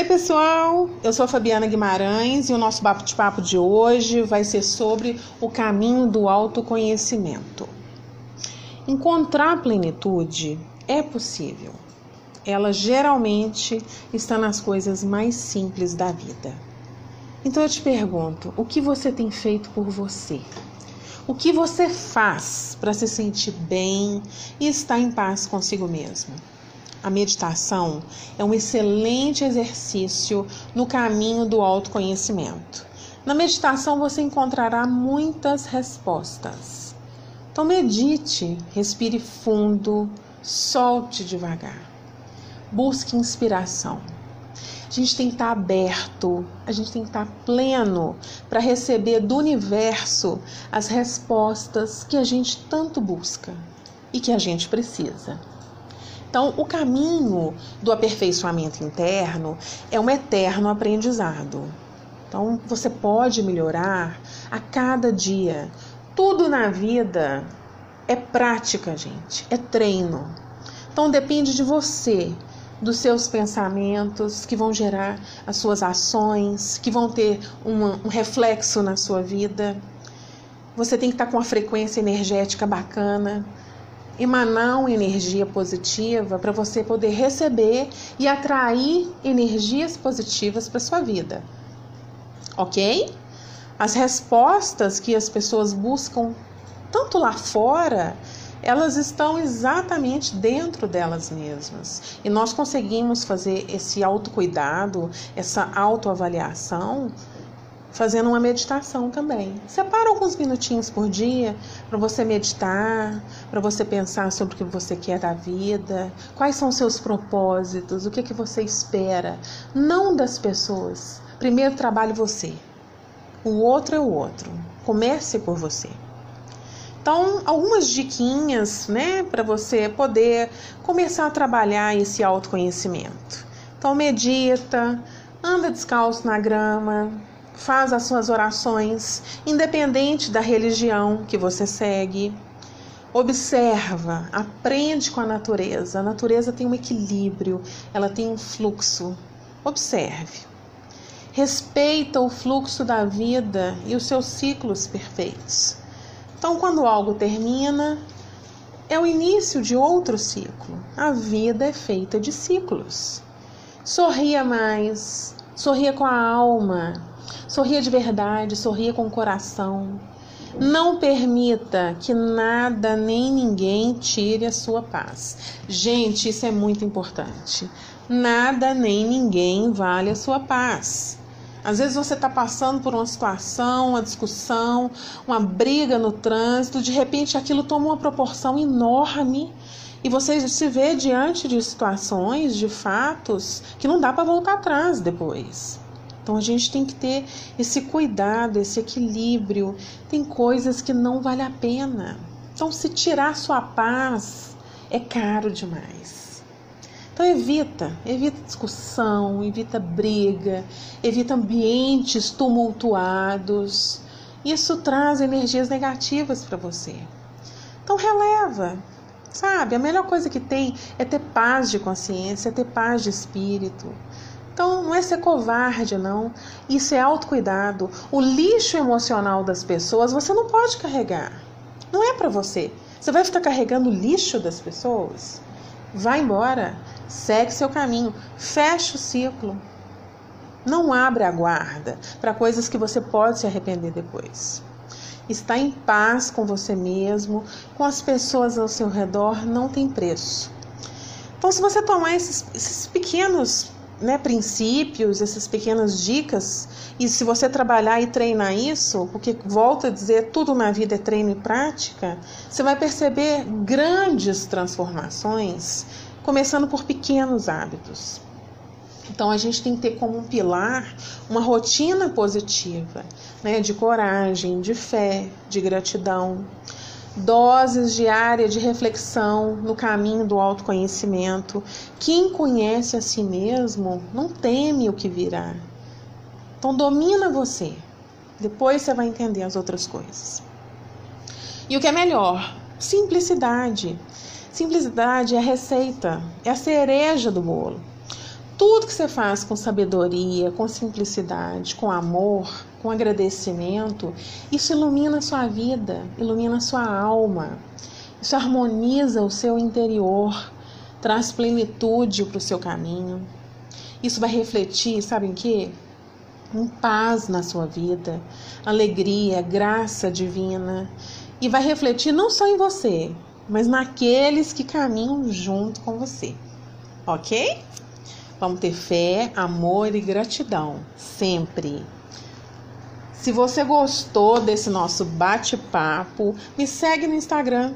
Oi, pessoal. Eu sou a Fabiana Guimarães e o nosso bate-papo de hoje vai ser sobre o caminho do autoconhecimento. Encontrar plenitude é possível. Ela geralmente está nas coisas mais simples da vida. Então eu te pergunto: o que você tem feito por você? O que você faz para se sentir bem e estar em paz consigo mesmo? A meditação é um excelente exercício no caminho do autoconhecimento. Na meditação você encontrará muitas respostas. Então medite, respire fundo, solte devagar. Busque inspiração. A gente tem que estar aberto, a gente tem que estar pleno para receber do universo as respostas que a gente tanto busca e que a gente precisa. Então, o caminho do aperfeiçoamento interno é um eterno aprendizado. Então, você pode melhorar a cada dia. Tudo na vida é prática, gente, é treino. Então, depende de você, dos seus pensamentos que vão gerar as suas ações, que vão ter um reflexo na sua vida. Você tem que estar com uma frequência energética bacana emanar uma energia positiva para você poder receber e atrair energias positivas para sua vida. OK? As respostas que as pessoas buscam tanto lá fora, elas estão exatamente dentro delas mesmas. E nós conseguimos fazer esse autocuidado, essa autoavaliação fazendo uma meditação também. Separa alguns minutinhos por dia para você meditar, para você pensar sobre o que você quer da vida, quais são seus propósitos, o que que você espera, não das pessoas. Primeiro trabalhe você. O outro é o outro. Comece por você. Então, algumas diquinhas, né, para você poder começar a trabalhar esse autoconhecimento. Então, medita, anda descalço na grama, faz as suas orações, independente da religião que você segue. Observa, aprende com a natureza. A natureza tem um equilíbrio, ela tem um fluxo. Observe. Respeita o fluxo da vida e os seus ciclos perfeitos. Então, quando algo termina, é o início de outro ciclo. A vida é feita de ciclos. Sorria mais, sorria com a alma, Sorria de verdade, sorria com o coração. Não permita que nada nem ninguém tire a sua paz. Gente, isso é muito importante. Nada nem ninguém vale a sua paz. Às vezes você está passando por uma situação, uma discussão, uma briga no trânsito, de repente aquilo toma uma proporção enorme e você se vê diante de situações, de fatos, que não dá para voltar atrás depois. Então a gente tem que ter esse cuidado, esse equilíbrio. Tem coisas que não vale a pena. Então se tirar sua paz é caro demais. Então evita, evita discussão, evita briga, evita ambientes tumultuados. Isso traz energias negativas para você. Então releva, sabe? A melhor coisa que tem é ter paz de consciência, é ter paz de espírito. Então, não é ser covarde, não. Isso é autocuidado. O lixo emocional das pessoas você não pode carregar. Não é para você. Você vai ficar carregando o lixo das pessoas? Vai embora. Segue seu caminho. Fecha o ciclo. Não abre a guarda para coisas que você pode se arrepender depois. Estar em paz com você mesmo, com as pessoas ao seu redor, não tem preço. Então, se você tomar esses, esses pequenos né, princípios, essas pequenas dicas, e se você trabalhar e treinar isso, porque volta a dizer, tudo na vida é treino e prática, você vai perceber grandes transformações, começando por pequenos hábitos. Então a gente tem que ter como um pilar uma rotina positiva, né, de coragem, de fé, de gratidão doses diárias de reflexão no caminho do autoconhecimento. Quem conhece a si mesmo não teme o que virá. Então domina você. Depois você vai entender as outras coisas. E o que é melhor? Simplicidade. Simplicidade é a receita, é a cereja do bolo. Tudo que você faz com sabedoria, com simplicidade, com amor, com agradecimento, isso ilumina a sua vida, ilumina a sua alma. Isso harmoniza o seu interior, traz plenitude para o seu caminho. Isso vai refletir, sabe em quê? Em paz na sua vida, alegria, graça divina. E vai refletir não só em você, mas naqueles que caminham junto com você. Ok? Vamos ter fé, amor e gratidão, sempre. Se você gostou desse nosso bate-papo, me segue no Instagram,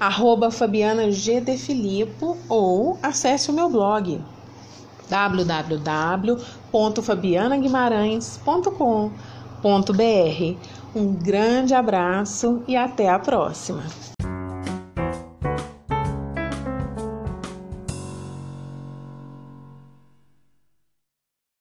arroba Fabiana G. De Filippo, ou acesse o meu blog www.fabianaguimarães.com.br. Um grande abraço e até a próxima!